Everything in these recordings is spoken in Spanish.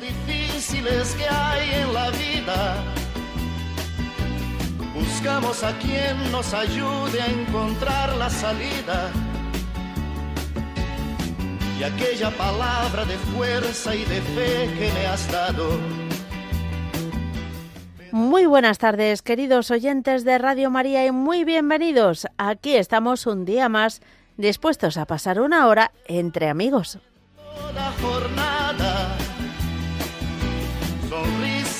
difíciles que hay en la vida. Buscamos a quien nos ayude a encontrar la salida. Y aquella palabra de fuerza y de fe que me has dado. Muy buenas tardes, queridos oyentes de Radio María, y muy bienvenidos. Aquí estamos un día más, dispuestos a pasar una hora entre amigos. Toda jornada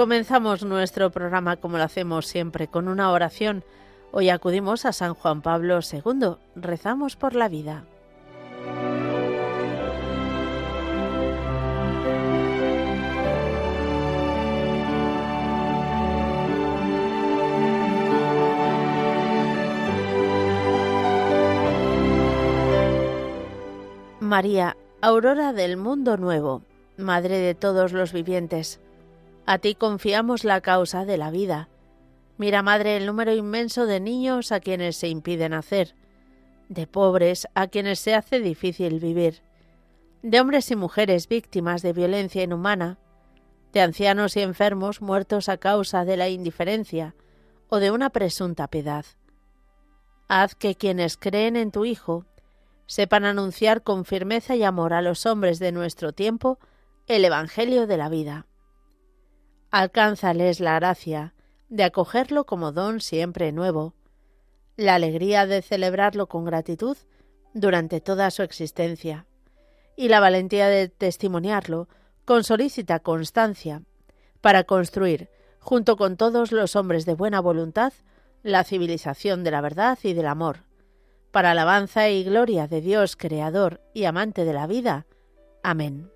Comenzamos nuestro programa como lo hacemos siempre con una oración. Hoy acudimos a San Juan Pablo II. Rezamos por la vida. María, aurora del mundo nuevo, Madre de todos los vivientes, a ti confiamos la causa de la vida. Mira, Madre, el número inmenso de niños a quienes se impide nacer, de pobres a quienes se hace difícil vivir, de hombres y mujeres víctimas de violencia inhumana, de ancianos y enfermos muertos a causa de la indiferencia o de una presunta piedad. Haz que quienes creen en tu Hijo sepan anunciar con firmeza y amor a los hombres de nuestro tiempo el Evangelio de la vida. Alcánzales la gracia de acogerlo como don siempre nuevo, la alegría de celebrarlo con gratitud durante toda su existencia, y la valentía de testimoniarlo con solícita constancia, para construir, junto con todos los hombres de buena voluntad, la civilización de la verdad y del amor, para alabanza y gloria de Dios Creador y amante de la vida. Amén.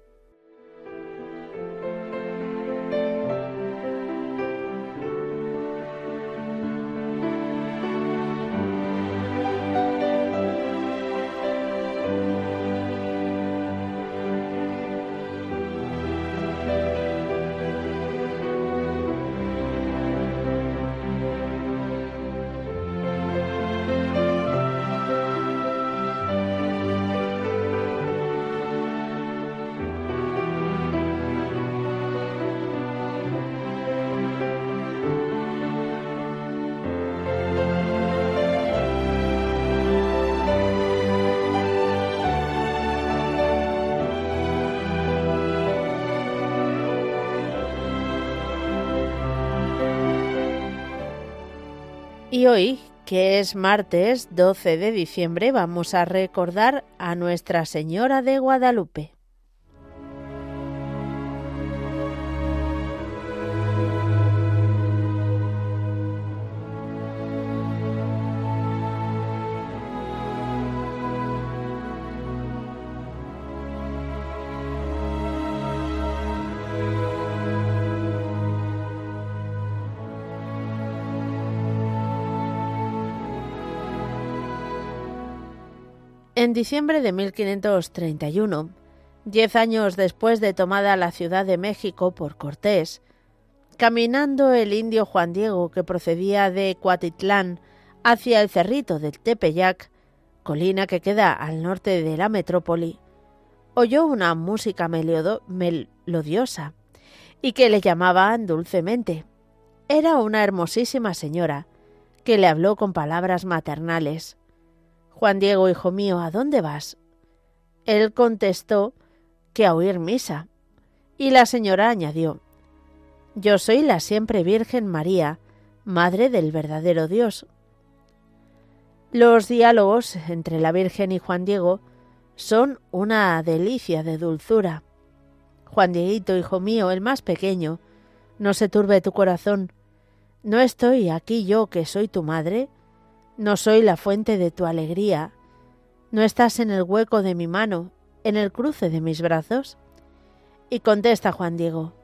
Y hoy, que es martes 12 de diciembre, vamos a recordar a Nuestra Señora de Guadalupe. En diciembre de 1531, diez años después de tomada la Ciudad de México por Cortés, caminando el indio Juan Diego que procedía de Cuatitlán hacia el cerrito del Tepeyac, colina que queda al norte de la metrópoli, oyó una música melodiosa y que le llamaban dulcemente. Era una hermosísima señora que le habló con palabras maternales. Juan Diego, hijo mío, ¿a dónde vas? Él contestó que a oír misa. Y la señora añadió, Yo soy la siempre Virgen María, Madre del verdadero Dios. Los diálogos entre la Virgen y Juan Diego son una delicia de dulzura. Juan Dieguito, hijo mío, el más pequeño, no se turbe tu corazón. ¿No estoy aquí yo que soy tu madre? ¿No soy la fuente de tu alegría? ¿No estás en el hueco de mi mano, en el cruce de mis brazos? Y contesta Juan Diego,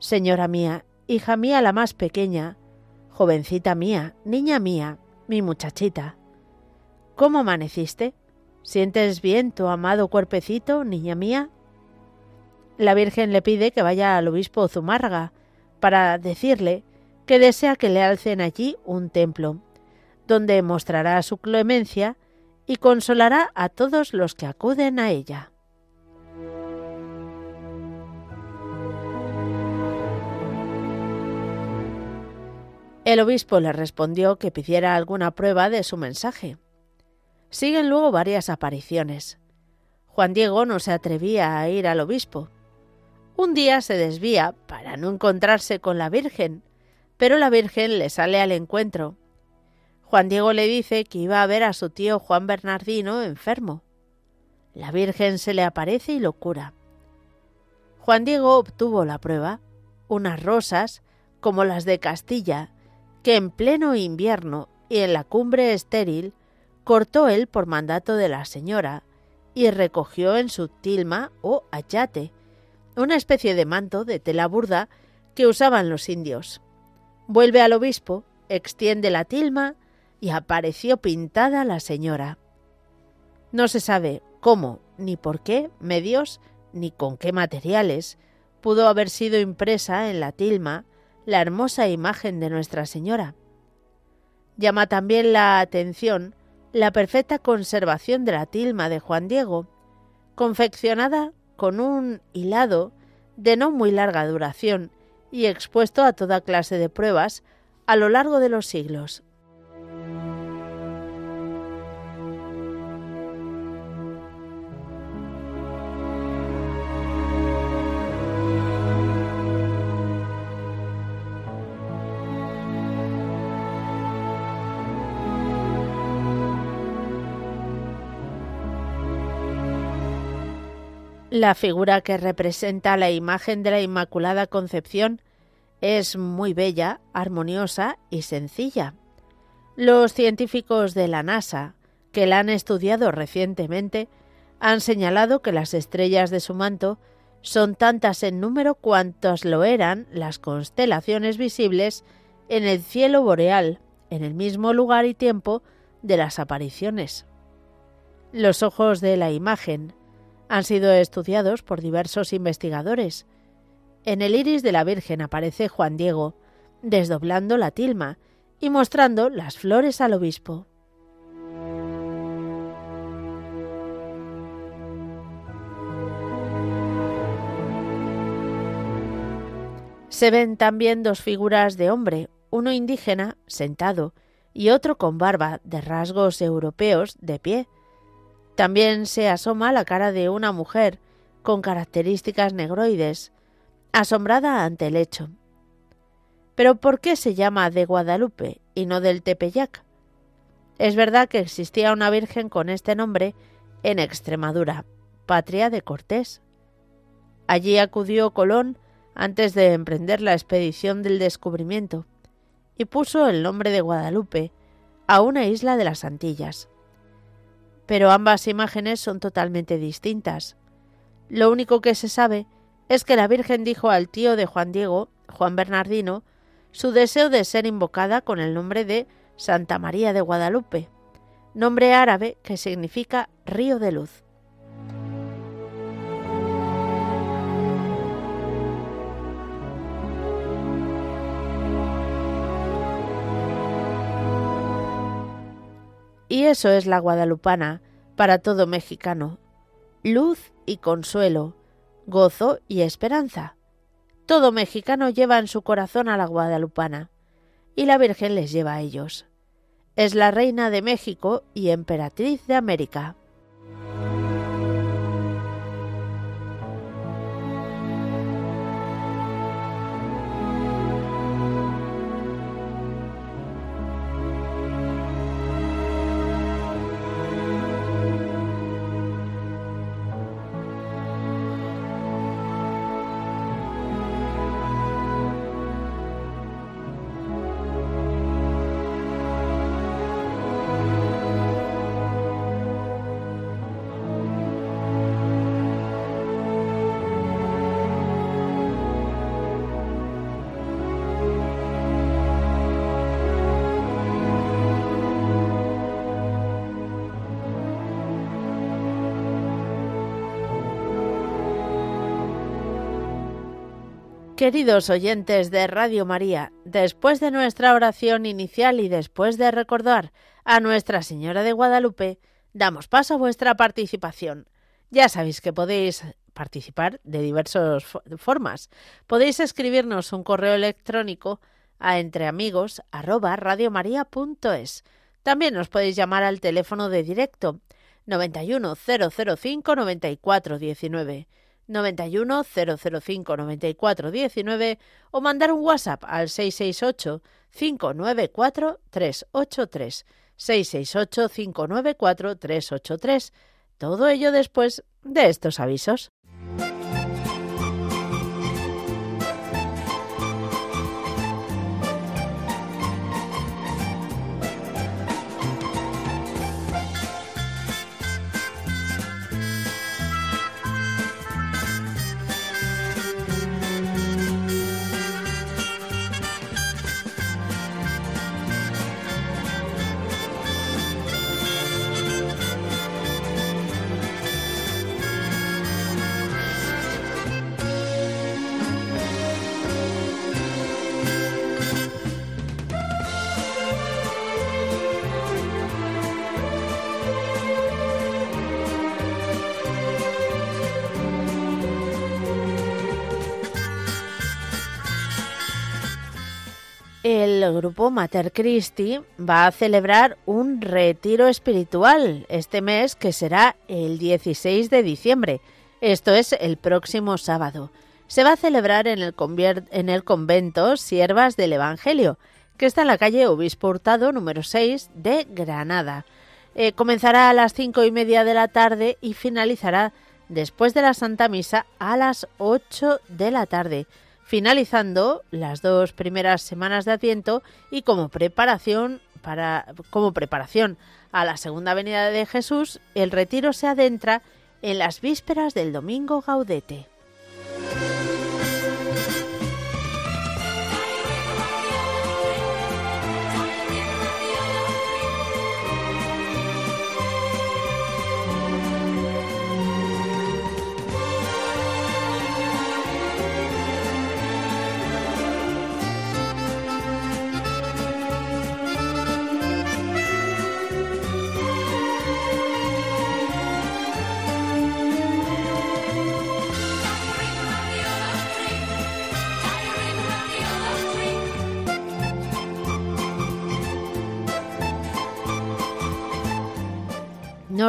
Señora mía, hija mía la más pequeña, jovencita mía, niña mía, mi muchachita. ¿Cómo amaneciste? ¿Sientes bien tu amado cuerpecito, niña mía? La Virgen le pide que vaya al obispo Zumárraga para decirle que desea que le alcen allí un templo, donde mostrará su clemencia y consolará a todos los que acuden a ella. El obispo le respondió que pidiera alguna prueba de su mensaje. Siguen luego varias apariciones. Juan Diego no se atrevía a ir al obispo. Un día se desvía para no encontrarse con la Virgen, pero la Virgen le sale al encuentro. Juan Diego le dice que iba a ver a su tío Juan Bernardino enfermo. La Virgen se le aparece y lo cura. Juan Diego obtuvo la prueba, unas rosas como las de Castilla, que en pleno invierno y en la cumbre estéril cortó él por mandato de la señora y recogió en su tilma o ayate, una especie de manto de tela burda que usaban los indios. Vuelve al obispo, extiende la tilma y apareció pintada la señora. No se sabe cómo, ni por qué medios, ni con qué materiales pudo haber sido impresa en la tilma la hermosa imagen de Nuestra Señora. Llama también la atención la perfecta conservación de la tilma de Juan Diego, confeccionada con un hilado de no muy larga duración y expuesto a toda clase de pruebas a lo largo de los siglos. La figura que representa la imagen de la Inmaculada Concepción es muy bella, armoniosa y sencilla. Los científicos de la NASA, que la han estudiado recientemente, han señalado que las estrellas de su manto son tantas en número cuantas lo eran las constelaciones visibles en el cielo boreal, en el mismo lugar y tiempo de las apariciones. Los ojos de la imagen, han sido estudiados por diversos investigadores. En el iris de la Virgen aparece Juan Diego, desdoblando la tilma y mostrando las flores al obispo. Se ven también dos figuras de hombre, uno indígena, sentado, y otro con barba, de rasgos europeos, de pie, también se asoma la cara de una mujer con características negroides, asombrada ante el hecho. Pero ¿por qué se llama de Guadalupe y no del Tepeyac? Es verdad que existía una virgen con este nombre en Extremadura, patria de Cortés. Allí acudió Colón antes de emprender la expedición del descubrimiento y puso el nombre de Guadalupe a una isla de las Antillas pero ambas imágenes son totalmente distintas. Lo único que se sabe es que la Virgen dijo al tío de Juan Diego, Juan Bernardino, su deseo de ser invocada con el nombre de Santa María de Guadalupe, nombre árabe que significa río de luz. Y eso es la guadalupana para todo mexicano. Luz y consuelo, gozo y esperanza. Todo mexicano lleva en su corazón a la guadalupana, y la Virgen les lleva a ellos. Es la reina de México y emperatriz de América. Queridos oyentes de Radio María, después de nuestra oración inicial y después de recordar a Nuestra Señora de Guadalupe, damos paso a vuestra participación. Ya sabéis que podéis participar de diversas formas. Podéis escribirnos un correo electrónico a entreamigos@radiomaria.es. También nos podéis llamar al teléfono de directo 91 005 94 19 91 005 94 19 o mandar un WhatsApp al 668 594 383 668 594 383. Todo ello después de estos avisos. El grupo Mater Christi va a celebrar un retiro espiritual este mes que será el 16 de diciembre. Esto es el próximo sábado. Se va a celebrar en el, en el convento Siervas del Evangelio, que está en la calle Obispo Hurtado número 6 de Granada. Eh, comenzará a las cinco y media de la tarde y finalizará después de la Santa Misa a las 8 de la tarde finalizando las dos primeras semanas de Adviento y como preparación para como preparación a la segunda venida de Jesús, el retiro se adentra en las vísperas del domingo Gaudete.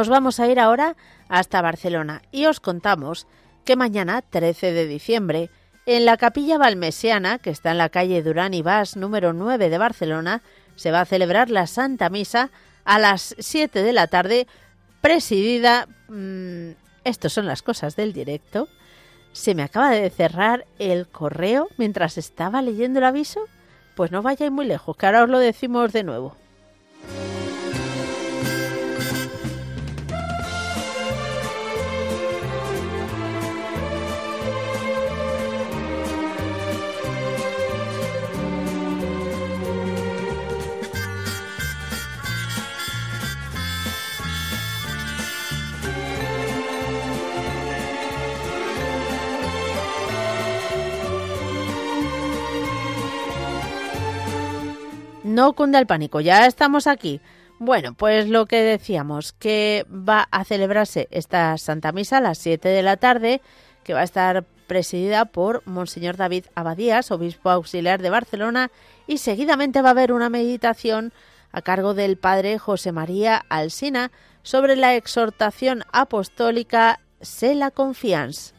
Nos vamos a ir ahora hasta Barcelona y os contamos que mañana, 13 de diciembre, en la capilla valmesiana, que está en la calle Durán y Vas número 9 de Barcelona, se va a celebrar la Santa Misa a las 7 de la tarde, presidida... Mmm, Estos son las cosas del directo. Se me acaba de cerrar el correo mientras estaba leyendo el aviso. Pues no vayáis muy lejos, que ahora os lo decimos de nuevo. No cunda el pánico, ya estamos aquí. Bueno, pues lo que decíamos, que va a celebrarse esta Santa Misa a las 7 de la tarde, que va a estar presidida por Monseñor David Abadías, obispo auxiliar de Barcelona, y seguidamente va a haber una meditación a cargo del padre José María Alsina sobre la exhortación apostólica Se la confianza.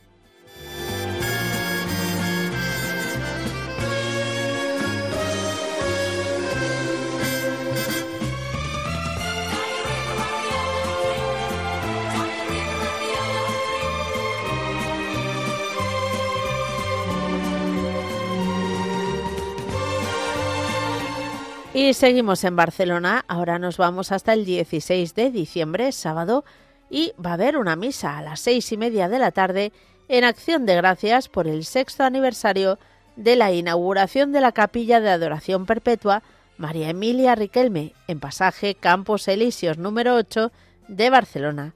Y seguimos en Barcelona, ahora nos vamos hasta el 16 de diciembre, sábado, y va a haber una misa a las seis y media de la tarde en acción de gracias por el sexto aniversario de la inauguración de la capilla de adoración perpetua María Emilia Riquelme, en pasaje Campos Elíseos número 8 de Barcelona.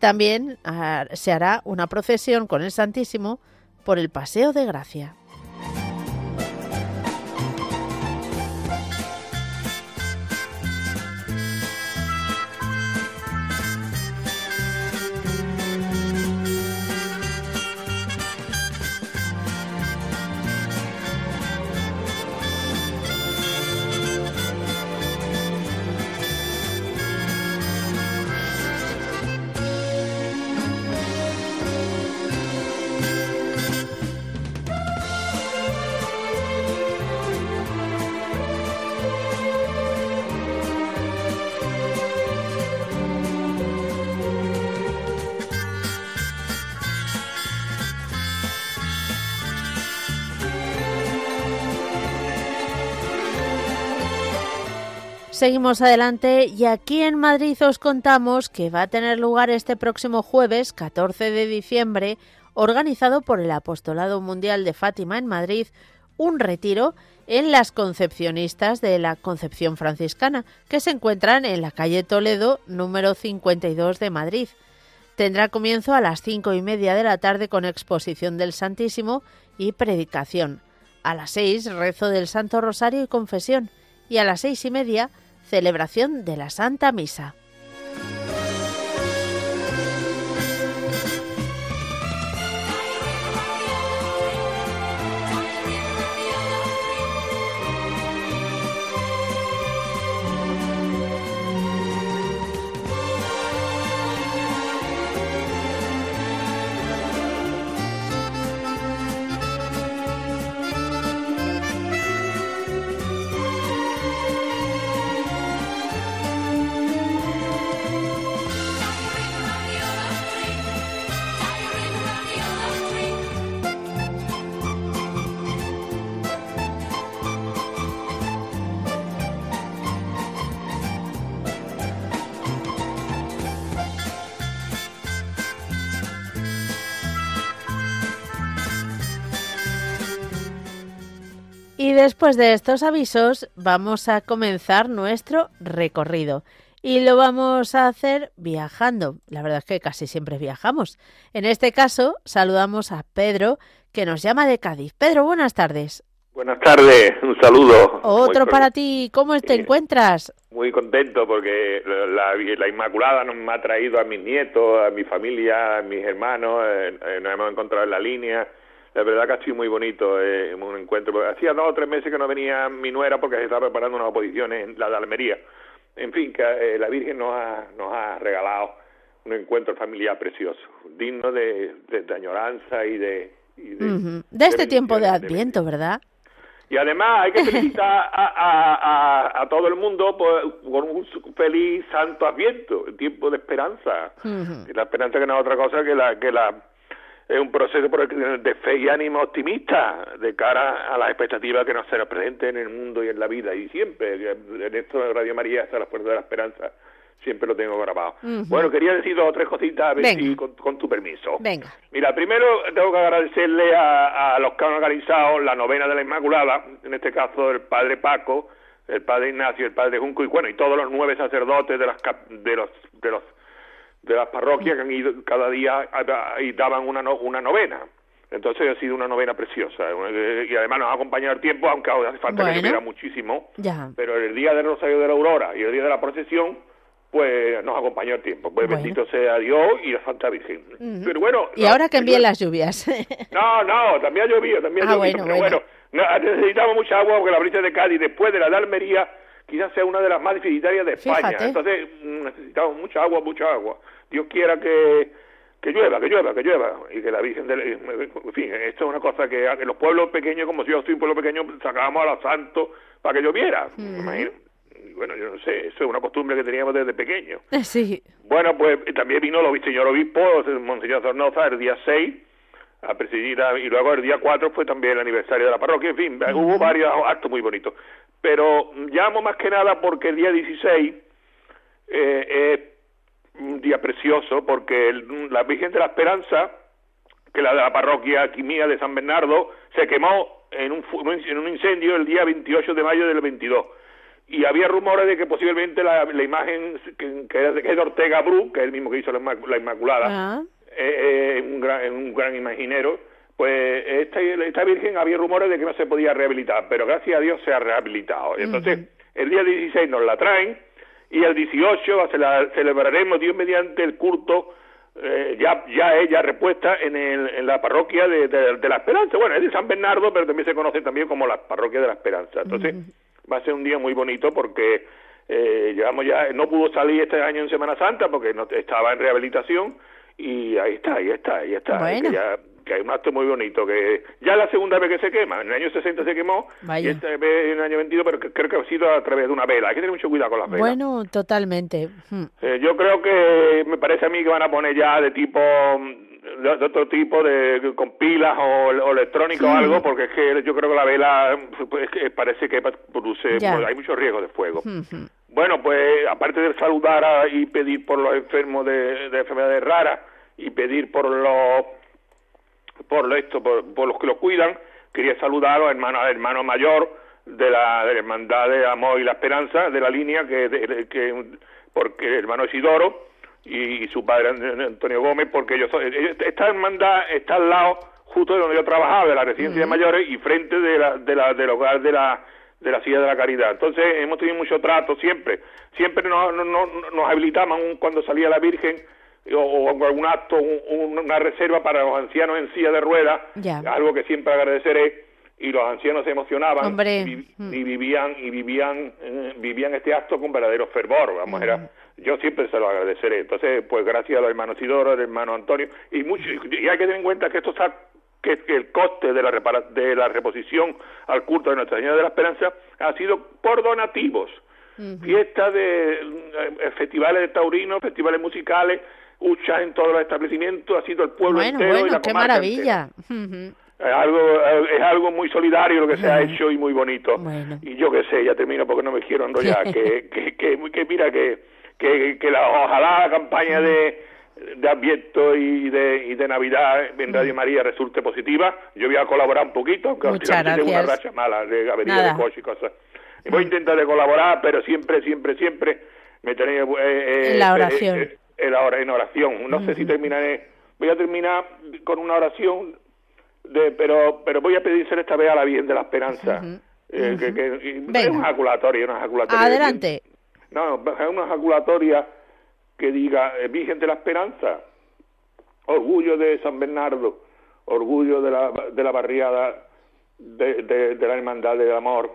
También ah, se hará una procesión con el Santísimo por el Paseo de Gracia. Seguimos adelante y aquí en Madrid os contamos que va a tener lugar este próximo jueves 14 de diciembre, organizado por el Apostolado Mundial de Fátima en Madrid, un retiro en las concepcionistas de la Concepción Franciscana, que se encuentran en la calle Toledo número 52 de Madrid. Tendrá comienzo a las cinco y media de la tarde con exposición del Santísimo y predicación. A las seis, rezo del Santo Rosario y confesión. Y a las seis y media, celebración de la Santa Misa. Después de estos avisos vamos a comenzar nuestro recorrido. Y lo vamos a hacer viajando. La verdad es que casi siempre viajamos. En este caso saludamos a Pedro, que nos llama de Cádiz. Pedro, buenas tardes. Buenas tardes, un saludo. Otro para ti, ¿cómo te encuentras? Muy contento porque la, Inmaculada nos ha traído a mis nietos, a mi familia, a mis hermanos, eh, eh, nos hemos encontrado en la línea la verdad que ha sido muy bonito eh, un encuentro. Hacía dos o tres meses que no venía mi nuera porque se estaba preparando unas oposiciones en la de Almería. En fin, que eh, la Virgen nos ha, nos ha regalado un encuentro familiar precioso, digno de, de, añoranza y de... de, este tiempo de Adviento, ¿verdad? Y además hay que felicitar a, a, todo el mundo por, un feliz santo adviento, tiempo de esperanza. La esperanza que no es otra cosa que la, que la es un proceso de fe y ánimo optimista de cara a las expectativas que nos será presente en el mundo y en la vida y siempre en esto de Radio María hasta la puerta de la esperanza siempre lo tengo grabado. Bueno, quería decir dos o tres cositas a ver si con, tu permiso. Venga. Mira, primero tengo que agradecerle a, los que han organizado la novena de la Inmaculada, en este caso el padre Paco, el padre Ignacio, el padre Junco y bueno, y todos los nueve sacerdotes de las de los de los de las parroquias que han ido cada día y daban una, una novena. Entonces ha sido una novena preciosa eh, y además nos ha acompañado el tiempo, aunque hace falta que lloviera muchísimo. Ya. Pero el día del Rosario de la Aurora y el día de la procesión, pues nos acompañó el tiempo. Pues bendito sea Dios y la Santa Virgen. Pero bueno. Y ahora que envíen las lluvias. no, no, también ha llovido, también ha ah, llovido. Bueno, pero bueno, necesitamos mucha agua porque la brisa de Cádiz, después de la de Almería, quizás sea una de las más deficitarias de España. Entonces mm, necesitamos mucha agua, mucha agua. Dios quiera que que llueva, que llueva, que llueva, y que la Virgen del... En fin, esto es una cosa que, en los pueblos pequeños, como si yo soy un pueblo pequeño, sacábamos a los santos para que lloviera. Bueno, yo no sé, eso es una costumbre que teníamos desde pequeño. Sí. Bueno, pues también vino el señor obispo, Monseñor Zornoza, el día 6, a presidir, y luego el día 4 fue también el aniversario de la parroquia, en fin, hubo varios actos muy bonitos. Pero llamo más que nada porque el día 16 eh, un día precioso porque la Virgen de la Esperanza, que la de la parroquia Quimía de San Bernardo, se quemó en un, en un incendio el día 28 de mayo del 22. Y había rumores de que posiblemente la, la imagen que, que, es de Ortega Bru, que es el mismo que hizo la, Inmaculada, ah. Eh, un, gran, un gran imaginero, pues esta, esta Virgen había rumores de que no se podía rehabilitar, pero gracias a Dios se ha rehabilitado. Entonces, el día 16 nos la traen, y el 18 celebraremos Dios mediante el culto eh, ya ya ella repuesta en, el, en la parroquia de, de, la Esperanza. Bueno, es de San Bernardo, pero también se conoce también como la parroquia de la Esperanza. Entonces, va a ser un día muy bonito porque eh, llevamos ya, no pudo salir este año en Semana Santa porque no estaba en rehabilitación y ahí está, ahí está, ahí está. Bueno. ya que hay un acto muy bonito, que ya es la segunda vez que se quema, en el año 60 se quemó, y esta vez en el año 22, pero creo que ha sido a través de una vela, hay que tener mucho cuidado con las velas. Bueno, totalmente. Hmm. Eh, yo creo que me parece a mí que van a poner ya de tipo de, otro tipo de con pilas o, electrónico o algo porque es que yo creo que la vela pues, parece que produce pues, hay mucho riesgo de fuego hmm, hmm. Bueno pues aparte de saludar y pedir por los enfermos de, de enfermedades raras y pedir por los por esto, por, los que lo cuidan, quería saludar a los hermanos, al hermano mayor de la, de la Hermandad de Amor y la Esperanza, de la línea, que, que porque el hermano Isidoro y, su padre Antonio Gómez, porque ellos, esta hermandad está al lado justo de donde yo trabajaba, de la residencia de mayores y frente de la, de la, del hogar de la de la silla de la caridad. Entonces hemos tenido mucho trato siempre, siempre nos, nos, nos habilitaban cuando salía la Virgen o, algún acto, una reserva para los ancianos en silla de ruedas, algo que siempre agradeceré y los ancianos se emocionaban y, mm. vivían y vivían eh, vivían este acto con verdadero fervor vamos era mm. yo siempre se lo agradeceré entonces pues gracias a los hermanos Isidoro al hermano Antonio y mucho y hay que tener en cuenta que esto está que, el coste de la de la reposición al culto de Nuestra Señora de la Esperanza ha sido por donativos fiestas de eh, festivales de taurinos festivales musicales Ucha en todos los establecimientos, ha sido el pueblo entero bueno, y la qué maravilla. Es algo, es algo muy solidario lo que se ha hecho y muy bonito. Y yo qué sé, ya termino porque no me quiero enrollar. que, que, que, mira, que, que, que la, ojalá la campaña de, de Adviento y de, y de Navidad en Radio María resulte positiva. Yo voy a colaborar un poquito, aunque tengo una racha mala de avería de coche y cosas. Y voy a intentar de colaborar, pero siempre, siempre, siempre me tenéis... Eh, en la eh, oración. Eh, en oración. No sé si terminaré, voy a terminar con una oración, de, pero pero voy a pedirse esta vez a la Virgen de la Esperanza. Eh, que, que es una ejaculatoria, una ejaculatoria. Adelante. no, es una ejaculatoria que diga eh, Virgen de la Esperanza, orgullo de San Bernardo, orgullo de la, de la barriada de, de, de la hermandad del amor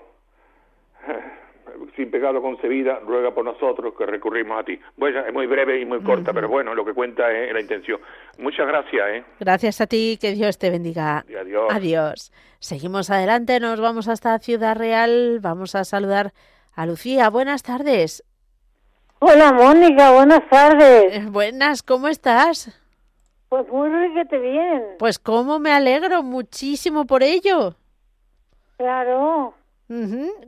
sin pecado concebida, ruega por nosotros que recurrimos a ti. Bueno, es muy breve y muy corta, pero bueno, lo que cuenta es la intención. Muchas gracias. ¿eh? Gracias a ti, que Dios te bendiga. adiós. Adiós. Seguimos adelante, nos vamos hasta Ciudad Real, vamos a saludar a Lucía. Buenas tardes. Hola Mónica, buenas tardes. Eh, buenas, ¿cómo estás? Pues muy riquete bien. Pues cómo me alegro muchísimo por ello. Claro.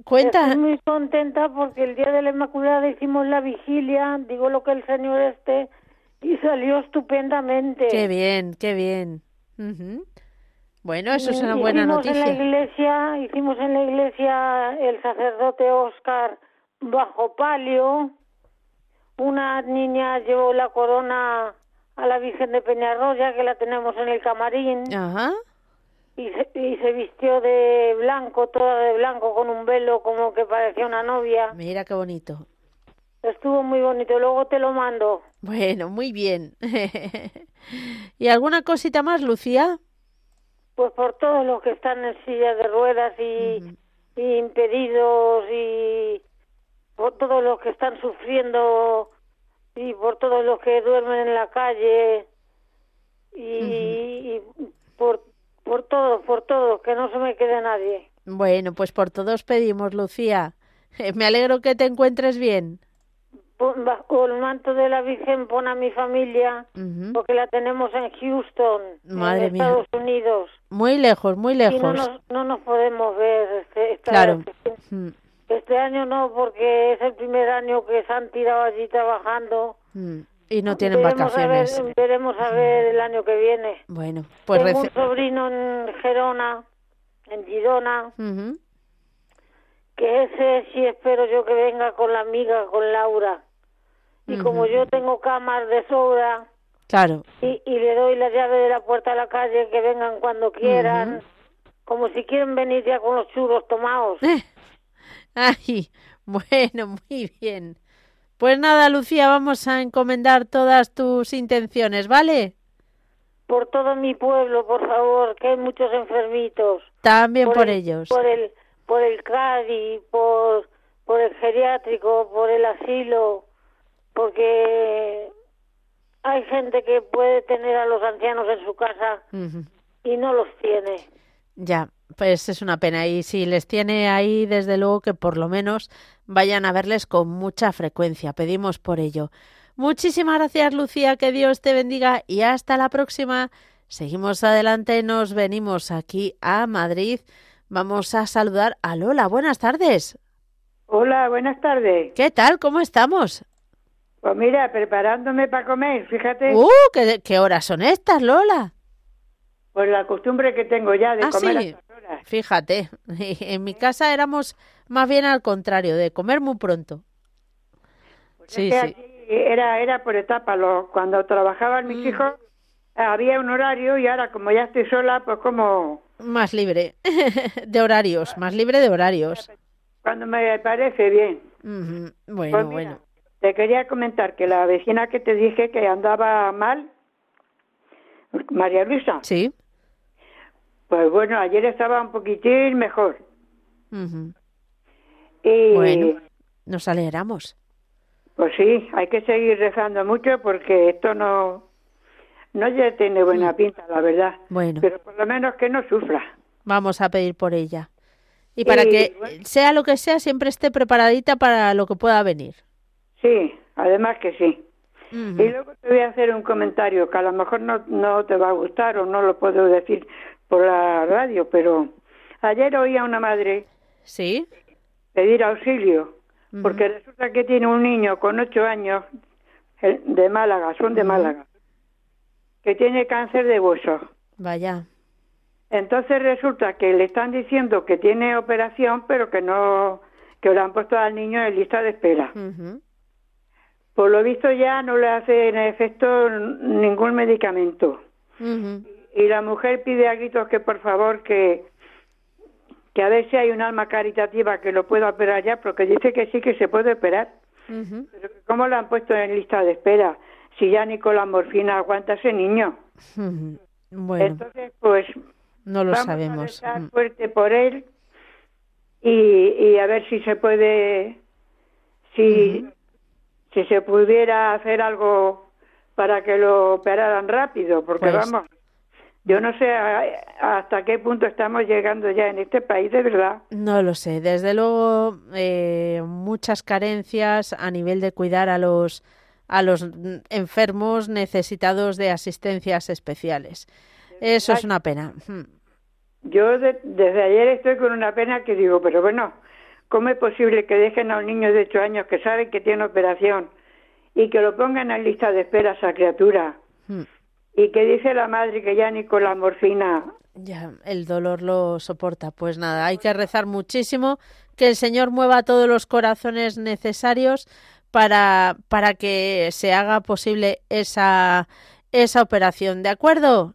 Cuenta. Estoy muy contenta porque el día de la Inmaculada hicimos la vigilia, digo lo que el Señor esté, y salió estupendamente. Qué bien, qué bien. Bueno, eso es una buena hicimos noticia. En la iglesia, hicimos en la iglesia el sacerdote Oscar bajo palio. Una niña llevó la corona a la Virgen de Peñarroya, que la tenemos en el camarín. Ajá. y se, y se vistió de blanco, toda de blanco, con un velo como que parecía una novia. Mira qué bonito. Estuvo muy bonito. Luego te lo mando. Bueno, muy bien. ¿Y alguna cosita más, Lucía? Pues por todos los que están en silla de ruedas y, y impedidos y por todos los que están sufriendo y por todos los que duermen en la calle y, y por por todos, por todos, que no se me quede nadie. Bueno, pues por todos pedimos, Lucía. Me alegro que te encuentres bien. Bajo el manto de la Virgen pon a mi familia, Ujú. porque la tenemos en Houston, Madre en mía. Estados Unidos. Muy lejos, muy Y no lejos. nos, no nos podemos ver este, Claro. Este año no, porque es el primer año que se han tirado allí trabajando. mm. Y no tienen veremos vacaciones. A ver, veremos a ver el año que viene. Bueno, pues Tengo un sobrino en Gerona, en Girona, Ujú. que ese sí espero yo que venga con la amiga, con Laura. Y como yo tengo camas de sobra Claro. y, y le doy la llave de la puerta a la calle, que vengan cuando quieran, como si quieren venir ya con los churros tomados. Ay, bueno, muy bien. Pues nada, Lucía, vamos a encomendar todas tus intenciones, ¿vale? Por todo mi pueblo, por favor, que hay muchos enfermitos. También por, el, ellos. Por el, por el CADI, por, por el geriátrico, por el asilo, porque hay gente que puede tener a los ancianos en su casa y no los tiene. Ya, pues es una pena. Y si les tiene ahí, desde luego que por lo menos vayan a verles con mucha frecuencia. Pedimos por ello. Muchísimas gracias, Lucía. Que Dios te bendiga y hasta la próxima. Seguimos adelante, nos venimos aquí a Madrid. Vamos a saludar a Lola. Buenas tardes. Hola, buenas tardes. ¿Qué tal? ¿Cómo estamos? Pues mira, preparándome para comer, fíjate, ¡Uh! ¿qué, qué horas son estas, Lola? Por la costumbre que tengo ya de Ah, comer sí. a estas horas. Fíjate, en mi casa éramos más bien al contrario, de comer muy pronto. Sí, Es que sí. era, era por etapas. Lo- Cuando trabajaban Mm. mis hijos había un horario y ahora como ya estoy sola, pues como Más libre de horarios, más libre de horarios. cuando me parece bien. Pues Bueno, mira, bueno. Te quería comentar que la vecina que te dije que andaba mal, María Luisa, Sí. Pues bueno, ayer estaba un poquitín mejor. ujú. Y Bueno, nos alegramos. Pues sí, hay que seguir rezando mucho porque esto no no ya tiene buena pinta, la verdad. Mm. Bueno, Pero por lo menos que no sufra. vamos a pedir por ella. Y para Y, que bueno. sea lo que sea, siempre esté preparadita para lo que pueda venir. Sí, además que sí. Y luego te voy a hacer un comentario que a lo mejor no, no te va a gustar o no lo puedo decir por la radio, pero ayer oí a una madre Sí. pedir auxilio porque resulta que tiene un niño con ocho años de Málaga, son de Málaga, que tiene cáncer de hueso. Vaya. Entonces resulta que le están diciendo que tiene operación, pero que no, que lo han puesto al niño en lista de espera. Por lo visto ya no le hace en efecto ningún medicamento. Y la mujer pide a gritos que por favor que, que a ver si hay un alma caritativa que lo pueda operar ya, porque dice que sí que se puede operar. Ujú. Pero que ¿cómo lo han puesto en lista de espera? Si ya ni con la morfina aguanta ese niño. Bueno, Entonces, pues no lo Vamos sabemos. a fuerte por él y, y a ver si se puede, si, si se pudiera hacer algo para que lo operaran rápido, porque Pues- vamos, yo no sé hasta qué punto estamos llegando ya en este país, de verdad. No lo sé. Desde luego, eh, muchas carencias a nivel de cuidar a los a los enfermos necesitados de asistencias especiales. Eso es una pena. Mm. Yo de- desde ayer estoy con una pena que digo, pero bueno, ¿cómo es posible que dejen a un niño de ocho años que sabe que tiene operación y que lo pongan en lista de espera a esa criatura? Mm. Y que dice la madre que ya ni con la morfina. Ya, el dolor lo soporta. Pues nada, hay que rezar muchísimo, que el Señor mueva todos los corazones necesarios para, para que se haga posible esa, esa operación. ¿De acuerdo?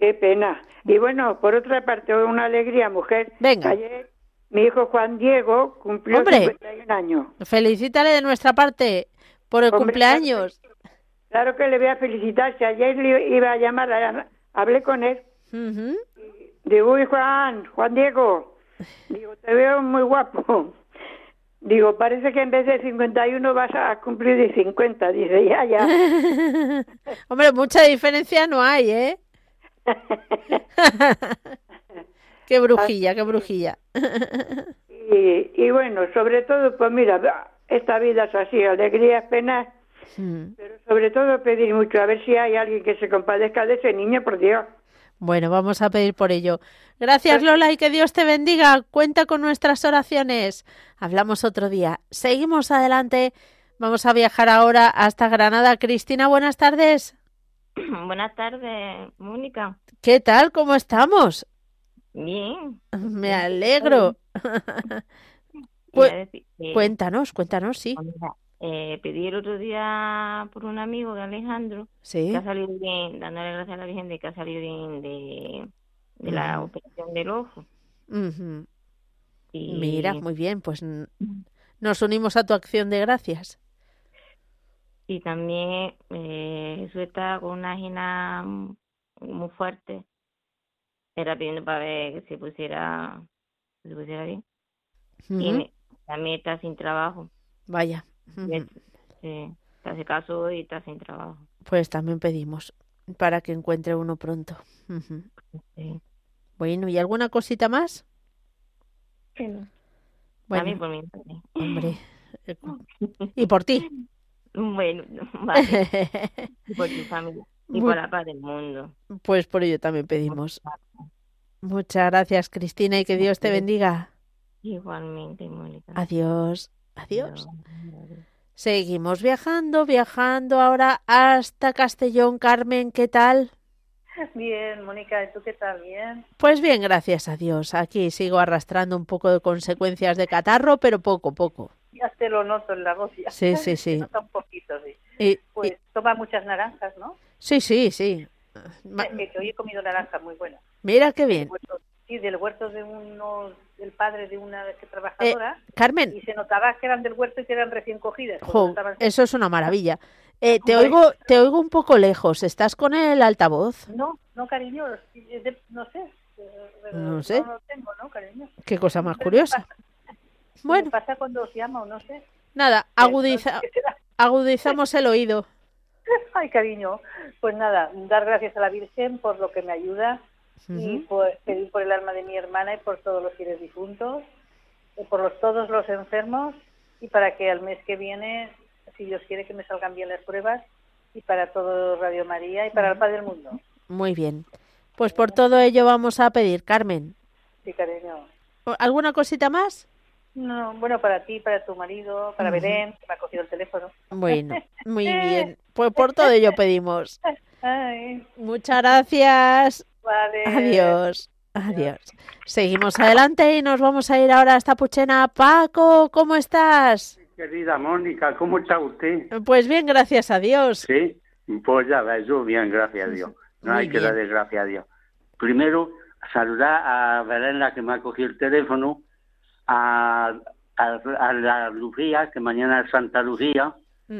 Qué pena. Y bueno, por otra parte, una alegría, mujer. Venga. Ayer mi hijo Juan Diego cumplió Hombre. 51 años. Felicítale de nuestra parte por el Hombre, cumpleaños. Claro que le voy a felicitar. Si ayer le iba a llamar, hablé con él. Digo, uy, Juan, Juan Diego. Digo, te veo muy guapo. Digo, parece que en vez de 51 vas a cumplir de 50. Dice, ya, ya. Hombre, mucha diferencia no hay, ¿eh? qué brujilla, qué brujilla. Y, y bueno, sobre todo, pues mira, esta vida es así, alegrías, penas, Mm. pero sobre todo pedir mucho, a ver si hay alguien que se compadezca de ese niño, por Dios. Bueno, vamos a pedir por ello. Gracias, Lola, y que Dios te bendiga. Cuenta con nuestras oraciones. Hablamos otro día. Seguimos adelante. Vamos a viajar ahora hasta Granada. Cristina, buenas tardes. Buenas tardes, Mónica. ¿Qué tal? ¿Cómo estamos? Bien. Me alegro. Cu- Cuéntanos, cuéntanos, sí. Eh, pedí el otro día por un amigo de Alejandro Sí. que ha salido bien, dándole gracias a la Virgen de que ha salido bien de, de la operación del ojo. Ujú. Y, Mira, muy bien, pues nos unimos a tu acción de gracias. y también eh, Jesús está con una agina muy fuerte. Era pidiendo para ver que se pusiera, que se pusiera bien. Me- también está sin trabajo. Vaya. Sí, está se casó y está sin trabajo. Pues también pedimos para que encuentre uno pronto. Sí. Bueno, ¿y alguna cosita más? También Bueno, por mi parte. hombre. eh, Y por ti. Bueno, vale. Y por tu familia. Y por la paz del mundo. Pues por ello también pedimos. Muchas gracias, Cristina, y que Dios te bendiga. Igualmente, Mónica. Adiós. Adiós. Seguimos viajando, viajando ahora hasta Castellón. Carmen, ¿qué tal? Bien, Mónica, ¿y tú qué tal? Bien. Pues bien, gracias a Dios. Aquí sigo arrastrando un poco de consecuencias de catarro, pero poco, poco. Ya te lo noto en la voz. ya. Sí, sí, sí. nota un poquito, sí. Y- y- Pues toma muchas naranjas, ¿no? sí, sí, sí. Ma- que hoy he comido naranjas muy buenas. Mira qué bien. Sí, del huerto de uno, del padre de una que trabajadora. Carmen, y se notaba que eran del huerto y que eran recién cogidas. jo, estaban- eso es una maravilla. Eh, te oigo, te oigo un poco lejos. ¿Estás con el altavoz? No, no, cariño, no sé. eh, No sé. No lo tengo, ¿no, cariño? Qué cosa más curiosa. pasa- Bueno, Me pasa cuando os llamo, no sé. nada, agudiza, ¿Qué agudizamos el oído. Ay, cariño. Pues nada, dar gracias a la Virgen por lo que me ayuda y Ujú. por, pedir por el alma de mi hermana y por todos los fieles difuntos, y por los, todos los enfermos y para que al mes que viene, si Dios quiere que me salgan bien las pruebas y para todo Radio María y para el Padre del Mundo. Muy bien. Pues por todo ello vamos a pedir, Carmen. Sí, cariño. ¿Alguna cosita más? No, bueno, para ti, para tu marido, para Ujú. Belén, que me ha cogido el teléfono. Bueno, muy bien. Pues por todo ello pedimos. Ay, Muchas gracias. Vale. Adiós. Adiós. Seguimos adelante y nos vamos a ir ahora hasta Puchena. Paco, ¿cómo estás? Querida Mónica, ¿cómo está usted? Pues bien, gracias a Dios. Sí, pues ya ves, yo bien, gracias a Dios. No Muy hay que darle gracias a Dios. Primero, saludar a Belén, la que me ha cogido el teléfono, a, a, a la Lucía, que mañana es Santa Lucía,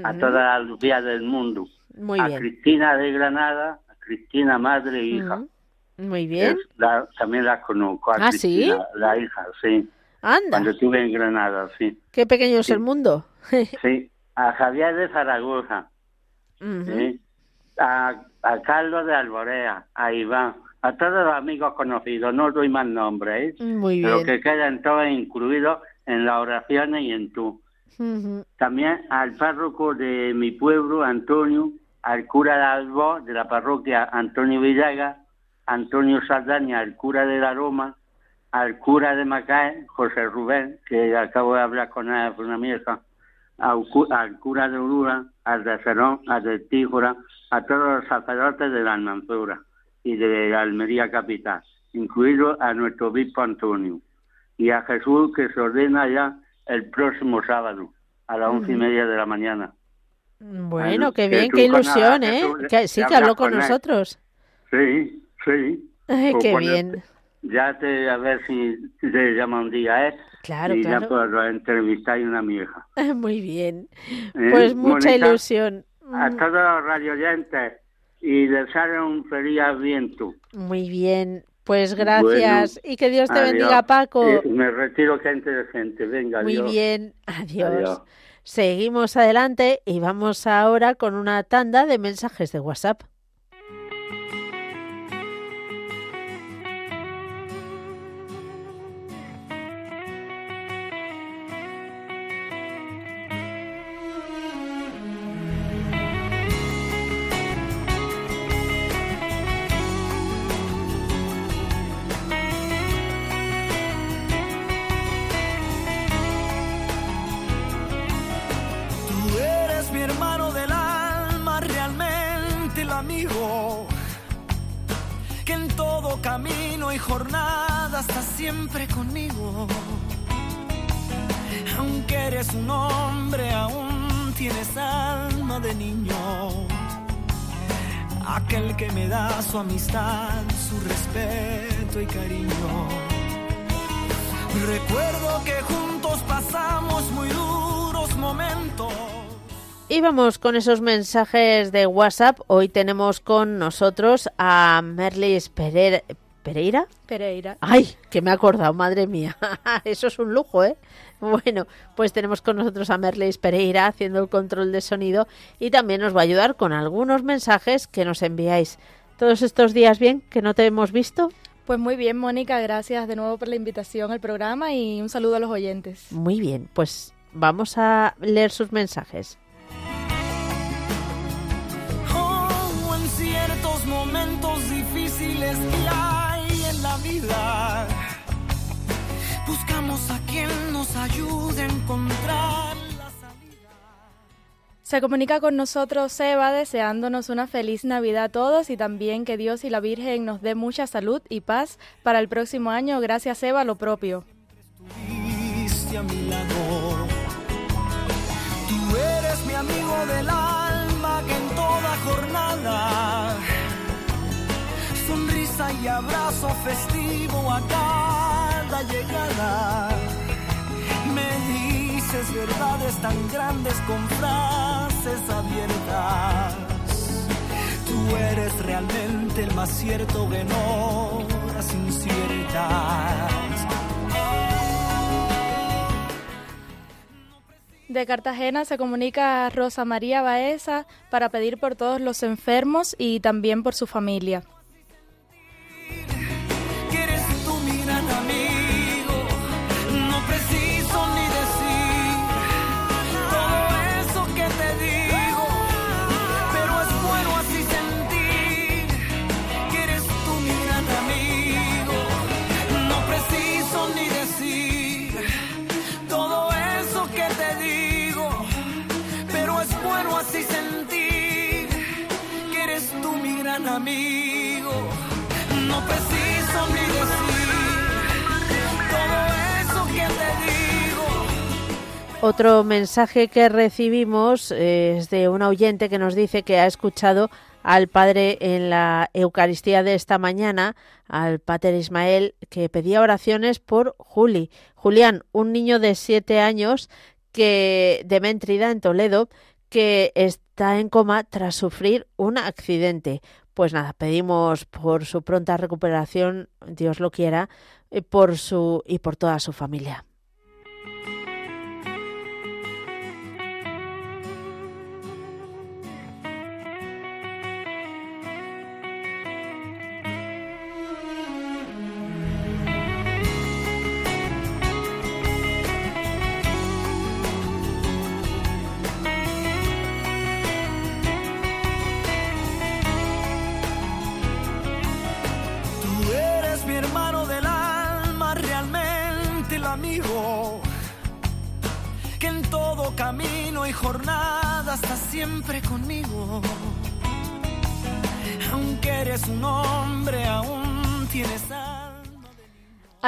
a Ujú. todas las Lucías del mundo, Muy a bien. Cristina de Granada, a Cristina madre e hija. Muy bien. Es la- también la conozco, ¿Ah, sí? Cristina, la hija, sí. Anda, Cuando estuve en Granada, sí. qué pequeño es Sí. el mundo. Sí, a Javier de Zaragoza. Ujú. ¿sí? a, a Carlos de Alborea, a Iván, a todos los amigos conocidos, no doy más nombres, ¿eh? Muy pero bien. que quedan todos incluidos en las oraciones y en tú. Ujú. También al párroco de mi pueblo, Antonio, al cura de Albo, de la parroquia Antonio Villaga, Antonio Saldaña, al cura de la Roma, al cura de Macaé, José Rubén, que acabo de hablar con él por una mierda, al, cu- al cura de Urura, al de Cerón, al de Tíjora, a todos los sacerdotes de la Almanzora y de Almería Capital, incluido a nuestro obispo Antonio, y a Jesús que se ordena ya el próximo sábado a las once y media de la mañana. Bueno, qué que bien, qué ilusión, ¿eh? Que, sí, que habló con él. nosotros. Sí, qué bien. Ya te, a ver si te llama un día, ¿eh? Claro, y claro. ya puedo entrevistar a una mi hija. Muy bien. ¿Eh? Pues mucha ilusión. A todos los radioyentes y desear un feliz viento. Muy bien. Pues gracias Bueno, y que Dios te adiós. bendiga, Paco. Eh, me retiro gente de gente. Venga, Muy adiós. bien, adiós. Adiós. Seguimos adelante y vamos ahora con una tanda de mensajes de WhatsApp. Vamos con esos mensajes de WhatsApp. Hoy tenemos con nosotros a Merlis Pereira. ¿Pereira? Pereira. ¡Ay! Que me he acordado, madre mía. Eso es un lujo, ¿eh? Bueno, pues tenemos con nosotros a Merlis Pereira haciendo el control de sonido y también nos va a ayudar con algunos mensajes que nos enviáis. ¿Todos estos días bien que no te hemos visto? Pues muy bien, Mónica, gracias de nuevo por la invitación al programa y un saludo a los oyentes. Muy bien, pues vamos a leer sus mensajes. Ciertos momentos difíciles que hay en la vida, buscamos a quien nos ayude a encontrar la salida. Se comunica con nosotros Eva deseándonos una feliz Navidad a todos y también que Dios y la Virgen nos dé mucha salud y paz para el próximo año. Gracias Eva, lo propio. Tú eres mi amigo del alma sonrisa y abrazo festivo a cada llegada. Me dices verdades tan grandes con frases abiertas. Tú eres realmente el más cierto en horas inciertas. De Cartagena se comunica Rosa María Baeza para pedir por todos los enfermos y también por su familia. Amigo. No preciso todo eso que te digo. Otro mensaje que recibimos eh, es de un oyente que nos dice que ha escuchado al Padre en la Eucaristía de esta mañana, al Pater Ismael, que pedía oraciones por Juli. Julián, un niño de siete años que de Méntrida, en Toledo, que está en coma tras sufrir un accidente. Pues nada, pedimos por su pronta recuperación, Dios lo quiera, y por su y por toda su familia.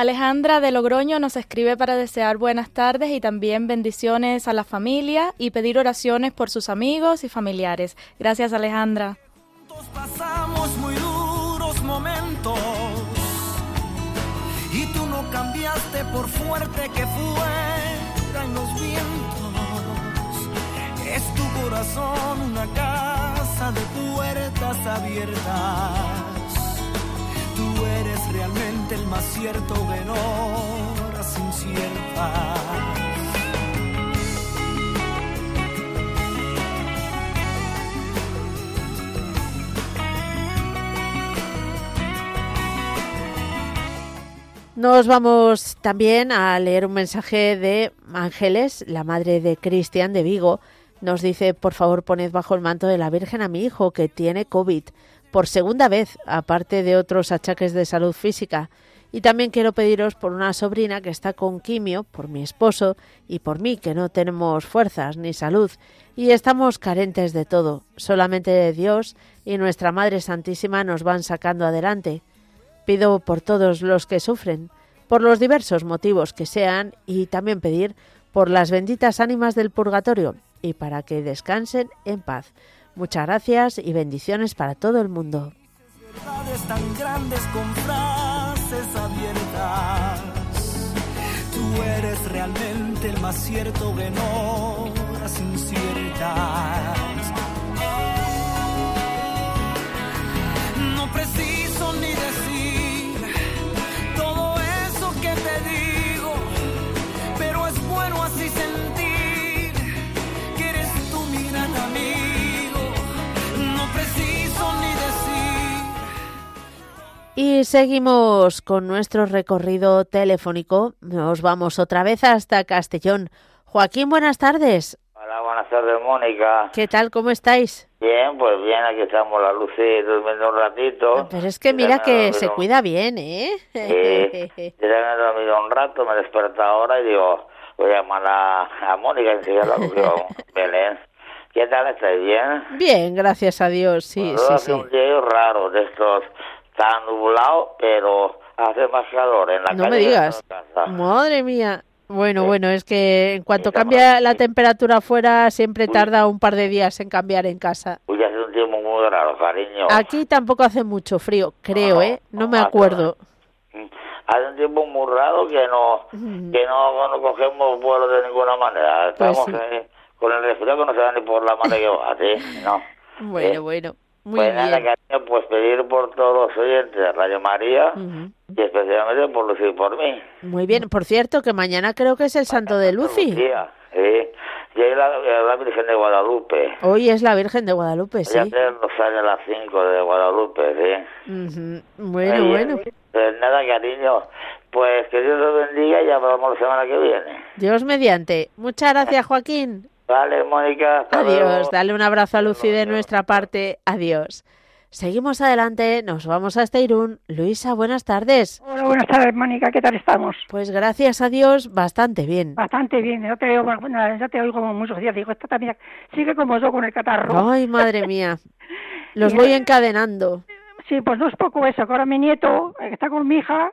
Alejandra de Logroño nos escribe para desear buenas tardes y también bendiciones a la familia y pedir oraciones por sus amigos y familiares. Gracias Alejandra. Pasamos muy duros momentos y tú no cambiaste por fuerte que fueran los vientos. Es tu corazón una casa de puertas abiertas Eres realmente el más cierto de horas inciertas. Nos vamos también a leer un mensaje de Ángeles, la madre de Cristian de Vigo. Nos dice, por favor, poned bajo el manto de la Virgen a mi hijo que tiene COVID por segunda vez, aparte de otros achaques de salud física. Y también quiero pediros por una sobrina que está con quimio, por mi esposo y por mí, que no tenemos fuerzas ni salud y estamos carentes de todo. Solamente de Dios y nuestra Madre Santísima nos van sacando adelante. Pido por todos los que sufren, por los diversos motivos que sean y también pedir por las benditas ánimas del purgatorio y para que descansen en paz. Muchas gracias y bendiciones para todo el mundo. tan grandes con frases abiertas. Tú eres realmente el más cierto en horas inciertas. No preciso ni decir todo eso que te digo, pero es bueno así sentir que eres tú mi gran amigo. Y seguimos con nuestro recorrido telefónico. Nos vamos otra vez hasta Castellón. Joaquín, buenas tardes. Hola, buenas tardes, Mónica. ¿Qué tal? ¿Cómo estáis? Bien, pues bien, aquí estamos la luz durmiendo un ratito. Pero es que mira que se cuida bien, ¿eh? Sí, yo he dormido un rato, me he despertado ahora y digo, voy a llamar a, a Mónica y enseguida Belén. ¿Qué tal? ¿Estáis bien? Bien, gracias a Dios, sí, sí, sí. un día raro de estos tan nublado, pero hace más calor en la No calle. me que en digas. Madre mía. Bueno, bueno, es que en cuanto cambia la temperatura afuera, siempre tarda un par de días en cambiar en casa. Uy, hace un tiempo muy raro, cariño. Aquí tampoco hace mucho frío, creo, No, ¿eh? No me no, acuerdo. Hace un tiempo muy raro que no, que no, no cogemos vuelo de ninguna manera. Pues Estamos sí. ahí con el resfriado que no se da ni por la madre que va, ¿sí? No. Bueno, Eh, bueno. Muy pues nada, bien. cariño, pues pedir por todos los oyentes de Radio María Ujú. y especialmente por Lucy y por mí. Muy bien. Por cierto, que mañana creo que es el santo de Lucy. Lucía, ¿sí? Y ahí la, la Virgen de Guadalupe. Hoy es la Virgen de Guadalupe, sí. Ya los años a las 5 de Guadalupe, ¿sí? Ujú. Bueno, Muy bien. bueno. Pues nada, cariño, pues que Dios los bendiga y hablamos la semana que viene. Dios mediante. Muchas gracias, Joaquín. Vale, Mónica, hasta luego. Adiós. Dale un abrazo a Lucy de nuestra parte. Adiós. Seguimos adelante, nos vamos hasta Irún. Luisa, buenas tardes. Hola, buenas tardes, Mónica. ¿Qué tal estamos? Pues gracias a Dios, bastante bien. Bastante bien. Yo te, oigo, te oigo como muchos días. Digo, esta también sigue como yo con el catarro. Ay, madre mía. Los Y- voy encadenando. Sí, pues no es poco eso, que ahora mi nieto, eh, que está con mi hija,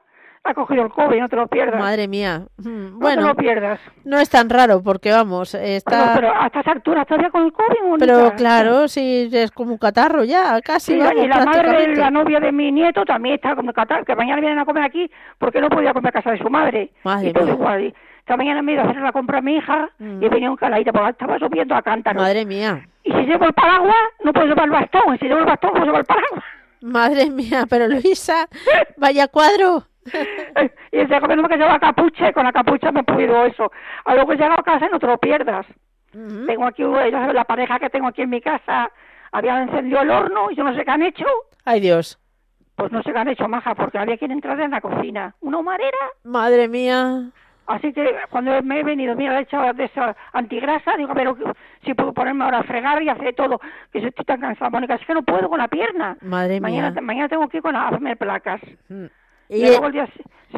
ha cogido el COVID, no te lo pierdas. Madre mía. Mm, no te Bueno, lo pierdas. no es tan raro porque vamos, está... pero a estas alturas todavía con el COVID, Mónica. Pero claro, sí, es como un catarro ya, casi Sí, la- vamos, y la madre la novia de mi nieto también está con el catarro, que mañana vienen a comer aquí porque no podía comer a casa de su madre. Madre y todo mía. igual. Esta mañana me iba a hacer la compra a mi hija y venía un caladito porque estaba subiendo a cántaro. Madre mía. Y si llevo el paraguas, no puedo llevar el bastón. Y si llevo el bastón, puedo llevar el paraguas. Madre mía, pero Luisa, vaya cuadro. y decía que no lleva capucha y con la capucha me he podido eso. A luego he llegado a casa y no te lo pierdas. Tengo aquí, sabes, la pareja que tengo aquí en mi casa, habían encendido el horno y yo no sé qué han hecho. Ay, Dios. Pues no sé qué han hecho, maja, porque había quien entrar en la cocina. Una humarera. Madre mía. Así que cuando me he venido, mira, he echado de esa antigrasa, digo, pero si puedo ponerme ahora a fregar y hacer todo, que estoy tan cansada, Mónica, es que no puedo con la pierna. Madre mañana, mía. Mañana tengo que ir con a hacerme placas. Y, Y, luego el día,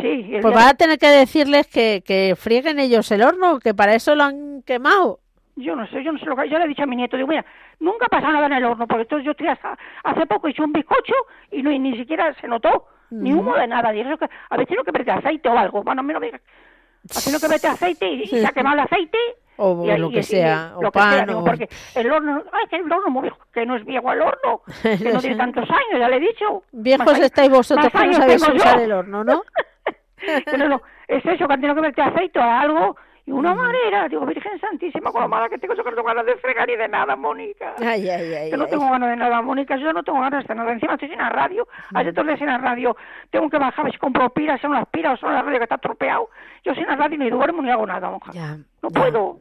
sí, y el Pues día- va a tener que decirles que, que frieguen ellos el horno, que para eso lo han quemado. Yo no sé, yo no sé lo que... Yo le he dicho a mi nieto, digo, mira, nunca ha pasado nada en el horno, porque entonces yo estoy hasta- hace poco hice un bizcocho y no, y ni siquiera se notó, ni humo de nada. Dije, que, a ver, tiene que meter aceite o algo. Bueno, a mí no me. Haciendo que mete aceite y, y se ha quemado el aceite. O y, lo y- que y- sea, lo o que sea, pan, digo, o- porque el horno, ay, que el horno viejo, que no es viejo el horno, que no tiene tantos años, ya le he dicho. Viejos Más estáis vosotros que no sabéis usar yo. el horno, ¿no? Pero no, es eso, que han tenido que verte aceite o algo, y una manera, digo, Virgen Santísima, con la mala que tengo, yo que no tengo ganas de fregar ni de nada, Mónica. Ay, ay, ay. Yo no ay. tengo ganas de nada, Mónica, yo no tengo ganas de nada. Encima estoy sin la radio, ayer todo el día sin la radio. Tengo que bajar, a si compro pilas, son las pilas o son la radio que está estropeado. Yo sin la radio ni duermo ni hago nada, monja. Ya, No ya. puedo.